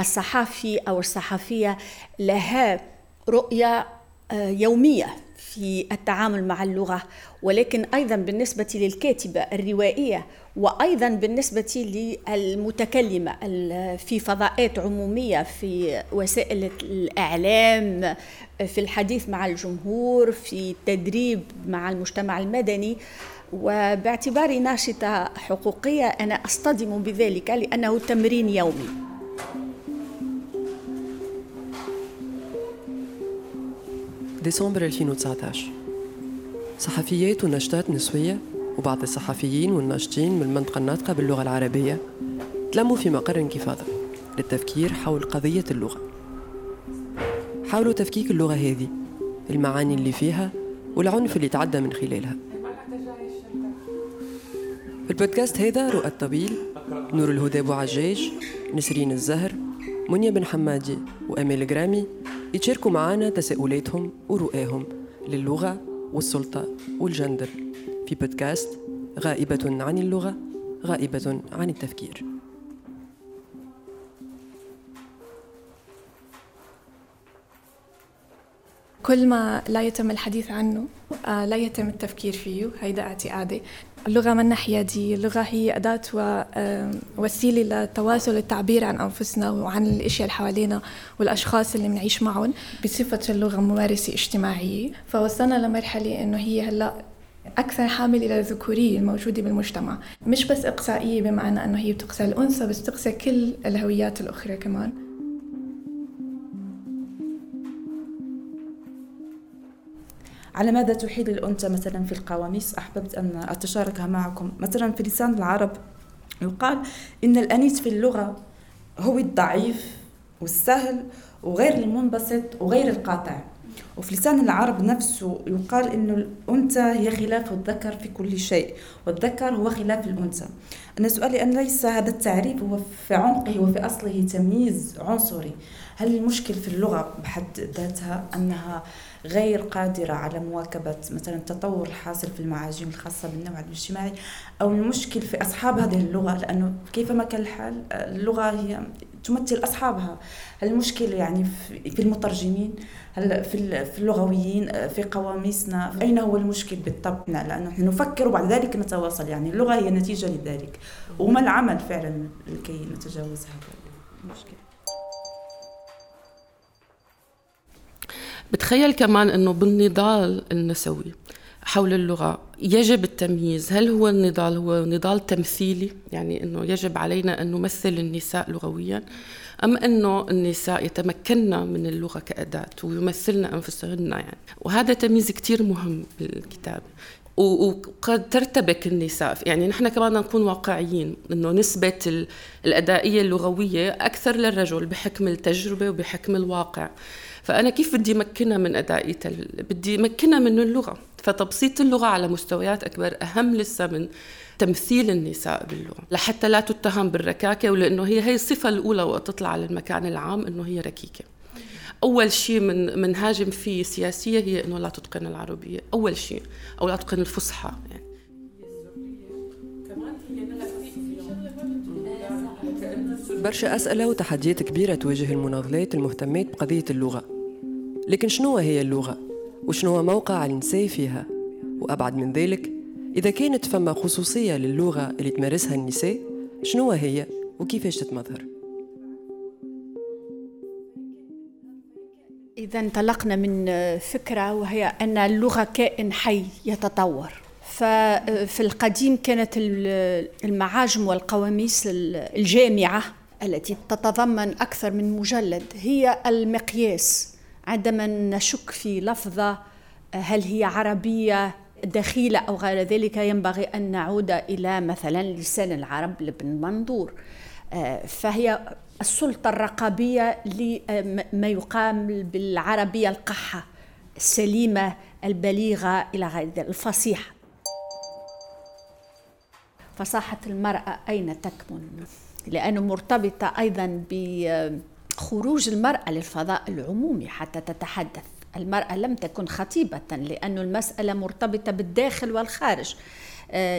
الصحافي أو الصحفية لها رؤية آه، يومية في التعامل مع اللغة. ولكن أيضا بالنسبة للكاتبة الروائية وأيضا بالنسبة للمتكلمة في فضاءات عمومية في وسائل الإعلام في الحديث مع الجمهور في التدريب مع المجتمع المدني. وباعتباري ناشطة حقوقية أنا أصطدم بذلك لأنه تمرين يومي. ديسمبر 2019 صحفيات وناشطات نسوية وبعض الصحفيين والناشطين من المنطقة الناطقة باللغة العربية تلموا في مقر انكفاضة للتفكير حول قضية اللغة. حاولوا تفكيك اللغة هذه المعاني اللي فيها والعنف اللي تعدى من خلالها. في البودكاست هذا رؤى الطبيل نور الهدى أبو عجاج نسرين الزهر منيا بن حمادي وامال جرامي يتشاركوا معنا تساؤلاتهم ورؤاهم للغة والسلطة والجندر. في بودكاست غائبة عن اللغة غائبة عن التفكير. كل ما لا يتم الحديث عنه آه، لا يتم التفكير فيه. هيدا اعتقادي. اللغة من حيادية اللغة هي أداة ووسيلة للتواصل التعبير عن أنفسنا وعن الأشياء اللي حوالينا والأشخاص اللي بنعيش معهم بصفة اللغة ممارسة اجتماعية. فوصلنا لمرحلة إنه هي هلأ أكثر حامل إلى الذكورية الموجودة بالمجتمع. مش بس إقصائية بمعنى أنه هي بتقصى الأنثى بس تقصى كل الهويات الأخرى كمان. على ماذا تحيل الأنثى مثلا في القواميس؟ أحببت أن أتشاركها معكم. مثلا في لسان العرب يقال إن الأنيس في اللغة هو الضعيف والسهل وغير المنبسط وغير القاطع. وفي لسان العرب نفسه يقال إنه الأنثى هي خلاف الذكر في كل شيء والذكر هو خلاف الأنثى. أنا سؤالي أن ليس هذا التعريف هو في عمقه وفي أصله تمييز عنصري. هل المشكل في اللغة بحد ذاتها أنها غير قادرة على مواكبة مثلا التطور الحاصل في المعاجم الخاصة بالنوع الاجتماعي أو المشكل في أصحاب هذه اللغة؟ لأنه كيفما كان الحال اللغة هي تمثل أصحابها. المشكل يعني في المترجمين هل في اللغويين في قواميسنا أين هو المشكل بالضبط؟ لأنه نحن نفكر وبعد ذلك نتواصل. يعني اللغة هي نتيجة لذلك. وما العمل فعلا لكي نتجاوز هذا المشكل. بتخيل كمان إنه بالنضال النسوي حول اللغة. يجب التمييز. هل هو النضال هو نضال تمثيلي يعني أنه يجب علينا أن نمثل النساء لغويا أم أنه النساء يتمكنن من اللغة كأداة ويمثلن أنفسهن يعني؟ وهذا تمييز كتير مهم بالكتاب وقد ترتبك النساء. يعني نحن كمان نكون واقعيين إنه نسبة الأدائية اللغوية أكثر للرجل بحكم التجربة وبحكم الواقع. فأنا كيف بدي مكنها من أدائي بدي مكنها من اللغة؟ فتبسيط اللغة على مستويات أكبر أهم لسه من تمثيل النساء باللغة. لحتى لا تتهم بالركاكة ولأنه هي هي الصفة الأولى وقت تطلع على المكان العام أنه هي ركيكة. أول شيء من منهاجم فيه سياسية هي أنه لا تتقن العربية أول شيء أو لا تتقن الفصحى يعني برشا أسئلة وتحديات كبيرة تواجه المناضلات المهتمات بقضية اللغة لكن شنو هي اللغة؟ وشنو موقع النساء فيها؟ وأبعد من ذلك إذا كانت فما خصوصية للغة اللي تمارسها النساء شنو هي وكيفاش تتمظهر؟ إذا انطلقنا من فكرة وهي أن اللغة كائن حي يتطور. ففي القديم كانت المعاجم والقواميس الجامعة التي تتضمن أكثر من مجلد هي المقياس. عندما نشك في لفظة هل هي عربية دخيلة أو غير ذلك ينبغي أن نعود إلى مثلا لسان العرب لابن منظور. فهي السلطة الرقابية لما يقام بالعربية القحة السليمة البليغة إلى غير ذلك الفصيحة. فصاحة المرأة أين تكمن؟ لأنه مرتبطة أيضا ب خروج المرأة للفضاء العمومي حتى تتحدث. المرأة لم تكن خطيبة لأن المسألة مرتبطة بالداخل والخارج.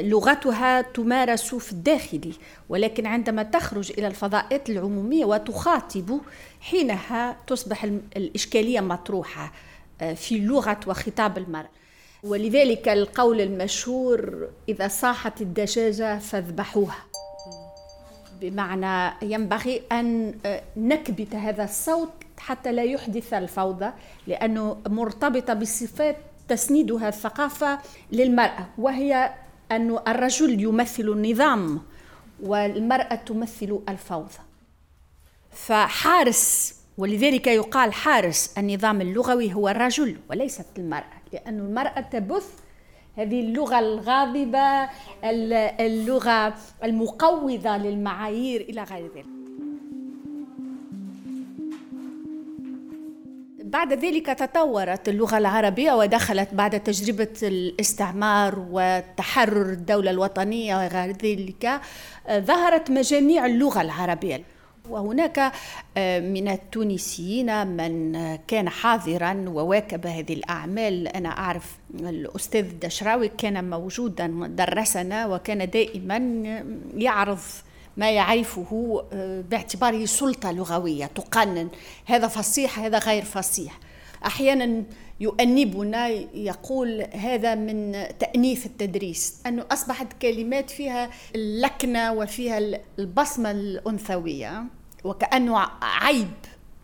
لغتها تمارس في الداخل ولكن عندما تخرج إلى الفضاءات العمومية وتخاطب حينها تصبح الإشكالية مطروحة آه، في لغة وخطاب المرأة ولذلك القول المشهور إذا صاحت الدجاجة فاذبحوها. بمعنى ينبغي أن آه، نكبت هذا الصوت حتى لا يحدث الفوضى لأنه مرتبطة بصفات تسندها الثقافة للمرأة وهي أن الرجل يمثل النظام والمرأة تمثل الفوضى. فحارس ولذلك يقال حارس النظام اللغوي هو الرجل وليست المرأة لأن المرأة تبث هذه اللغة الغاضبة اللغة المقوضة للمعايير إلى غير ذلك. بعد ذلك تطورت اللغة العربية ودخلت بعد تجربة الاستعمار وتحرر الدولة الوطنية وغير ذلك ظهرت مجاميع اللغة العربية. وهناك آه، من التونسيين من كان حاضرا وواكب هذه الأعمال. أنا أعرف الأستاذ الدشراوي كان موجودا درسنا وكان دائما يعرض ما يعرفه آه، باعتباره سلطة لغوية تقنن. هذا فصيح هذا غير فصيح. أحيانا يؤنبنا يقول هذا من تأنيث التدريس أنه أصبحت كلمات فيها اللكنة وفيها البصمة الأنثوية وكأنه عيب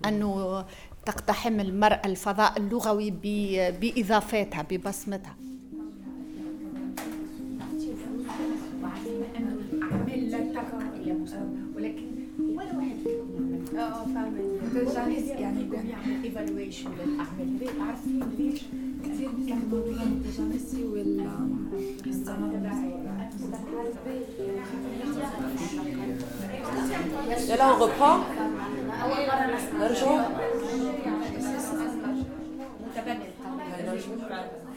أنه تقتحم المرأة الفضاء اللغوي بإضافاتها ببصمتها. ولكن ولا واحد فيهم آه فاهمة يعني ايفالويشن للاعمال عارفين ليش كثير بيستخدموا التجانسي وال يلا on reprend. نرجع On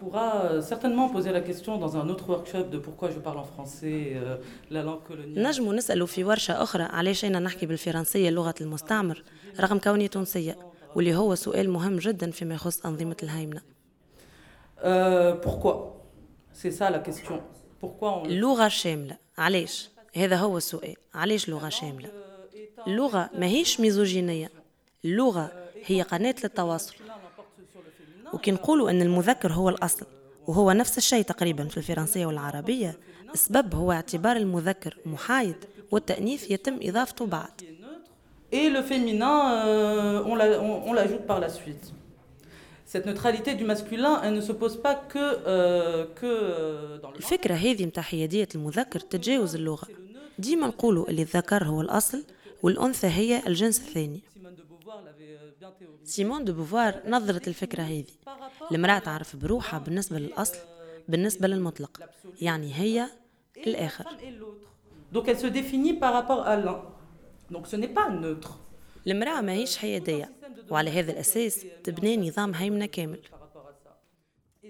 pourra euh, certainement poser la question dans un autre workshop de pourquoi je parle en français, euh, la langue coloniale. نجموا نسألوا في ورشة أخرى علاش أنا نحكي بالفرنسية لغة المستعمر رغم كوني تونسية واللي هو سؤال مهم جدا فيما يخص أنظمة الهيمنة. Euh, pourquoi C'est ça la question. Pourquoi on... اللغة شاملة علاش؟ هذا هو السؤال علاش لغة شاملة؟ اللغة ماهيش ميزوجينية اللغة هي قناة للتواصل وكي نقولوا أن المذكر هو الأصل وهو نفس الشيء تقريبا في الفرنسية والعربية. السبب هو اعتبار المذكر محايد والتأنيث يتم إضافته بعد. Et le féminin, euh, on l'ajoute par la suite. Cette neutralité du masculin, elle ne se pose pas que, euh, que dans le الفكرة هذه متاع حيادية المذكر تتجاوز اللغة. ديما نقولوا اللي الذكر هو الأصل والأنثى هي الجنس الثاني. سيمون دو بوفوار نظرت الفكرة هذه المرأة تعرف بروحها بالنسبة للأصل بالنسبة للمطلق يعني هي الآخر Donc elle se définit par rapport à l'un. Donc ce n'est pas neutre. المرأة ماهيش حيادية وعلى هذا الأساس تبني نظام هيمنة كامل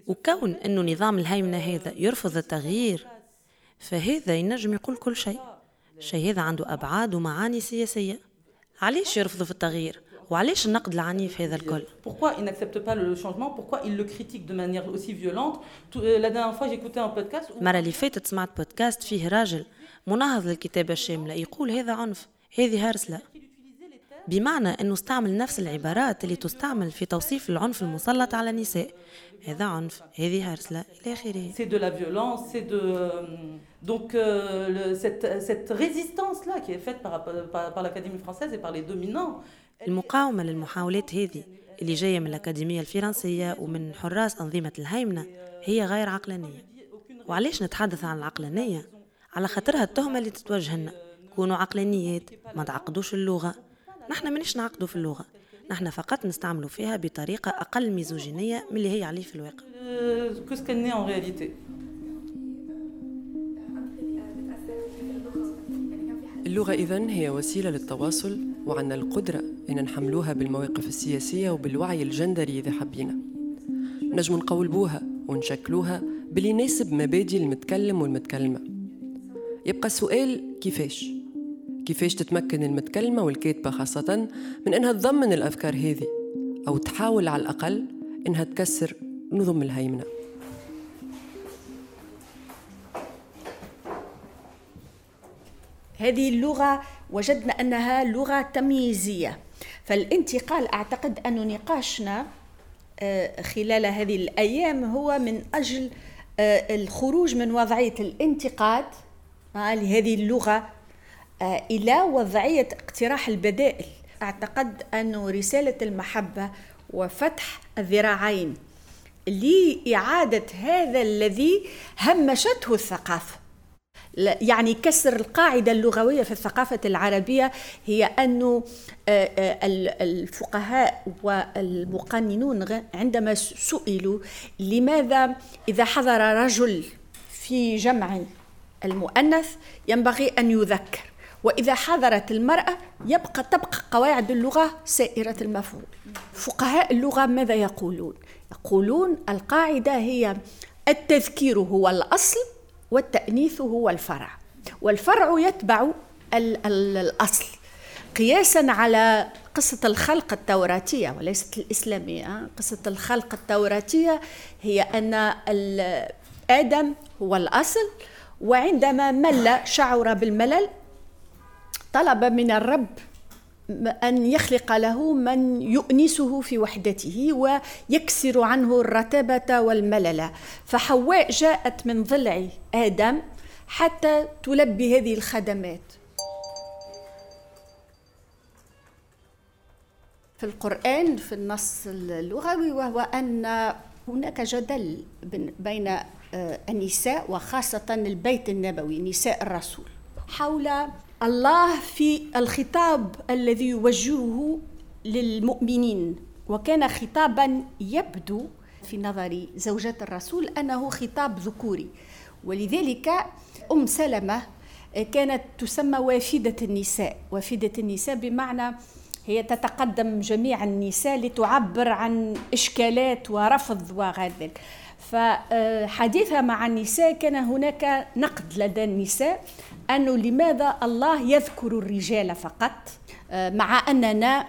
وكون أنه نظام الهيمنة هذا يرفض التغيير فهذا ينجم يقول كل شيء الشيء هذا عنده أبعاد ومعاني سياسية علاش يرفضوا في التغيير وعلاش النقد العنيف هذا الكل Pourquoi il n'accepte pas le changement Pourquoi il le critique de manière aussi violente euh, La dernière fois, j'écoutais un podcast. المرة اللي فاتت سمعت بودكاست فيه راجل مناهض للكتابة الشاملة يقول هذا عنف هذه هرسلة بمعنى أنه استعمل نفس العبارات اللي تستعمل في توصيف العنف المسلط على النساء هذا عنف هذه هرسلة إلى آخره C'est de la violence, c'est de... Donc euh, le, cette, cette résistance-là qui est faite par, par, par l'Académie française et par les dominants, المقاومة للمحاولات هذه اللي جاية من الأكاديمية الفرنسية ومن حراس أنظمة الهيمنة هي غير عقلانية. وعلاش نتحدث عن العقلانية؟ على خاطرها التهمة اللي تتوجه لنا كونوا عقلانيات ما تعقدوش اللغة. نحن مانيش نعقدوا في اللغة. نحن فقط نستعملوا فيها بطريقة أقل ميزوجينية من اللي هي عليه في الواقع. اللغة إذن هي وسيلة للتواصل وعنا القدرة إن نحملوها بالمواقف السياسية وبالوعي الجندري إذا حبينا. نجم نقولبوها ونشكلوها باللي يناسب مبادئ المتكلم والمتكلمة. يبقى السؤال كيفاش؟ كيفاش تتمكن المتكلمة والكاتبة خاصة من أنها تضمن الأفكار هذه أو تحاول على الأقل أنها تكسر نظم الهيمنة؟ هذه اللغة وجدنا أنها لغة تمييزية. فالانتقال أعتقد أن نقاشنا آه، خلال هذه الأيام هو من أجل آه، الخروج من وضعية الانتقاد آه، لهذه اللغة إلى وضعية اقتراح البدائل. أعتقد أن رسالة المحبة وفتح الذراعين لإعادة هذا الذي همشته الثقافة. يعني كسر القاعدة اللغوية في الثقافة العربية هي أن آه، آه، الفقهاء والمقننون عندما سئلوا لماذا إذا حضر رجل في جمع المؤنث ينبغي أن يذكر وإذا حضرت المرأة يبقى تبقى قواعد اللغة سائرة المفعول فقهاء اللغة ماذا يقولون؟ يقولون القاعدة هي التذكير هو الأصل والتأنيث هو الفرع. والفرع يتبع الأصل. قياسا على قصة الخلق التوراتية وليست الإسلامية قصة الخلق التوراتية هي أن آدم هو الأصل وعندما مل شعر بالملل طلب من الرب أن يخلق له من يؤنسه في وحدته ويكسر عنه الرتابة والملل. فحواء جاءت من ضلع آدم حتى تلبي هذه الخدمات. في القرآن في النص اللغوي وهو أن هناك جدل بين آه، النساء وخاصة البيت النبوي نساء الرسول. حول الله في الخطاب الذي يوجهه للمؤمنين وكان خطابا يبدو في نظر زوجات الرسول أنه خطاب ذكوري. ولذلك أم سلمة كانت تسمى وافدة النساء. وافدة النساء بمعنى هي تتقدم جميع النساء لتعبر عن إشكالات ورفض وغير ذلك. فحديثها مع النساء كان هناك نقد لدى النساء. أنه لماذا الله يذكر الرجال فقط؟ آه، مع أننا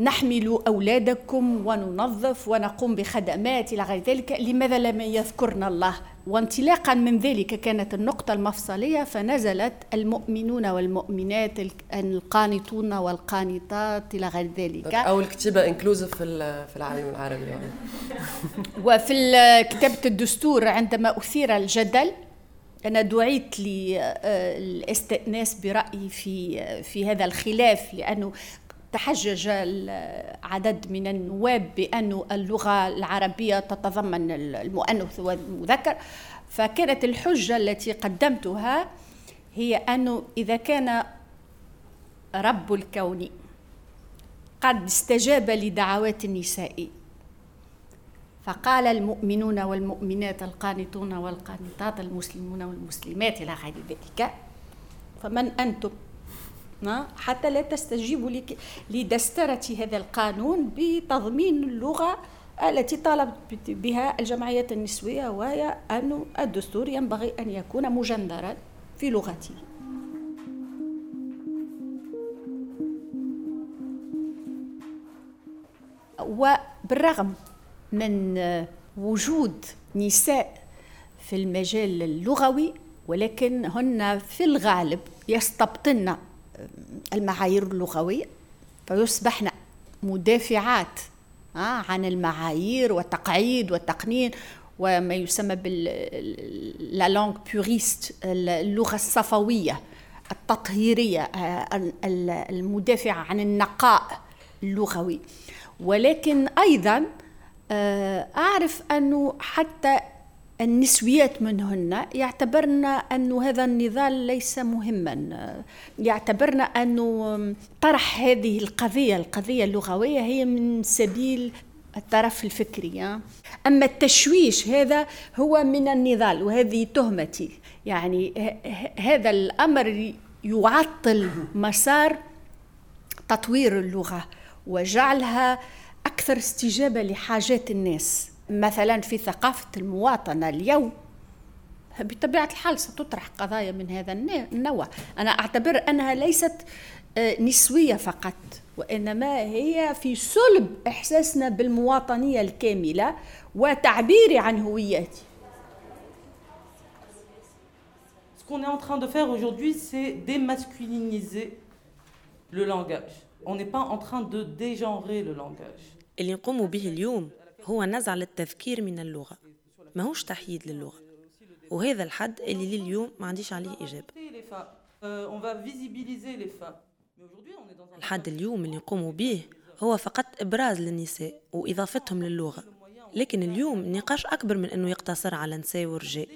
نحمل أولادكم وننظف ونقوم بخدمات إلى غير ذلك لماذا لم يذكرنا الله؟ وانطلاقا من ذلك كانت النقطة المفصلية فنزلت المؤمنون والمؤمنات القانطون والقانطات إلى غير ذلك. أو الكتابة انكلوزيف في العالم العربي. وفي كتابة الدستور عندما أثير الجدل أنا دعيت للاستئناس برأيي في في هذا الخلاف لأنه تحجج عدد من النواب بأن اللغة العربية تتضمن المؤنث والمذكر. فكانت الحجة التي قدمتها هي أنه إذا كان رب الكون قد استجاب لدعوات النساء فقال المؤمنون والمؤمنات القانتون والقانتات المسلمون والمسلمات إلى غير ذلك فمن أنتم؟ حتى لا تستجيبوا لدسترة هذا القانون بتضمين اللغة التي طالبت بها الجمعيات النسوية وهي أن الدستور ينبغي أن يكون مجندرا في لغته. وبالرغم من وجود نساء في المجال اللغوي ولكن هن في الغالب يستبطن المعايير اللغوية فيصبحن مدافعات عن المعايير والتقعيد والتقنين وما يسمى بال لا لونغ بوريست اللغة الصفوية التطهيرية المدافعة عن النقاء اللغوي. ولكن أيضا آه، أعرف أنه حتى النسويات منهن يعتبرن أن هذا النضال ليس مهما. يعتبرن أن طرح هذه القضية القضية اللغوية هي من سبيل الطرف الفكري أما التشويش هذا هو من النضال وهذه تهمتي. يعني هذا الأمر يعطل مسار تطوير اللغة وجعلها أكثر استجابة لحاجات الناس مثلا في ثقافة المواطنة اليوم بطبيعة الحال ستطرح قضايا من هذا النوع أنا أعتبر أنها ليست آه، نسوية فقط وإنما هي في صلب إحساسنا بالمواطنية الكاملة وتعبيري عن هويتي qu'on est en train de faire aujourd'hui, c'est démasculiniser le langage. On n'est pas en train de dégenrer le langage. اللي نقوم به اليوم هو نزع للتذكير من اللغة. ماهوش تحييد للغة. وهذا الحد اللي لليوم ما عنديش عليه إجابة الحد اليوم اللي نقوم به هو فقط إبراز للنساء وإضافتهم للغة. لكن اليوم النقاش أكبر من أنه يقتصر على نساء ورجال.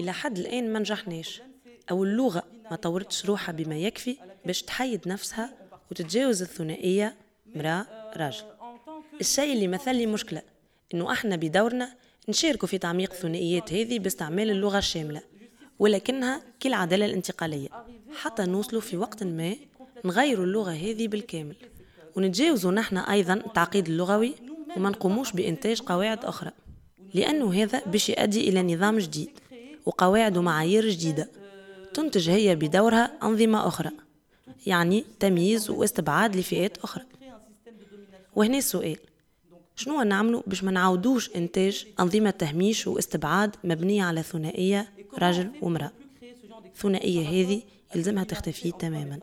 إلى حد الآن ما نجحناش. أو اللغة ما طورتش روحها بما يكفي باش تحيد نفسها وتتجاوز الثنائية. مرأة راجل. الشيء اللي مثل لي مشكلة إنه إحنا بدورنا نشاركوا في تعميق الثنائيات هذه باستعمال اللغة الشاملة ولكنها كالعدالة الانتقالية. حتى نوصلوا في وقت ما نغيروا اللغة هذه بالكامل ونتجاوزوا نحن أيضا التعقيد اللغوي وما نقوموش بإنتاج قواعد أخرى. لأنه هذا باش يؤدي إلى نظام جديد وقواعد ومعايير جديدة. تنتج هي بدورها أنظمة أخرى يعني تمييز واستبعاد لفئات أخرى. وهنا السؤال شنو نعملوا باش ما نعاودوش إنتاج أنظمة تهميش واستبعاد مبنية على ثنائية رجل ومرأة الثنائية هذه يلزمها تختفي تماما.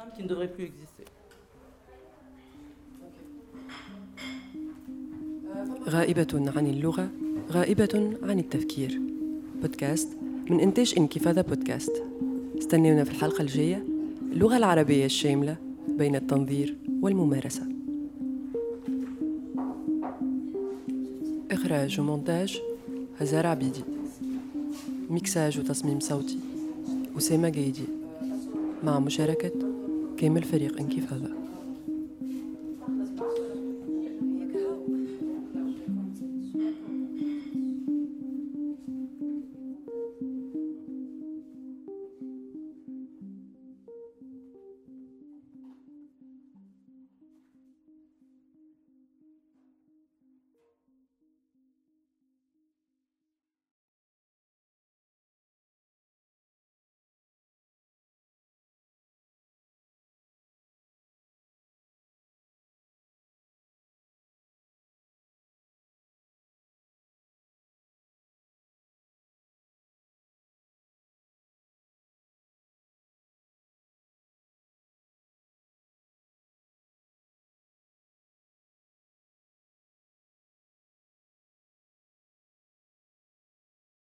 غائبة عن اللغة غائبة عن التفكير. بودكاست من إنتاج انكفاضة بودكاست. استنونا في الحلقة الجاية. اللغة العربية الشاملة بين التنظير والممارسة. إخراج ومونتاج هزار عبيدي. ميكساج وتصميم صوتي أسامة جيدي مع مشاركة كامل فريق انكفاضة.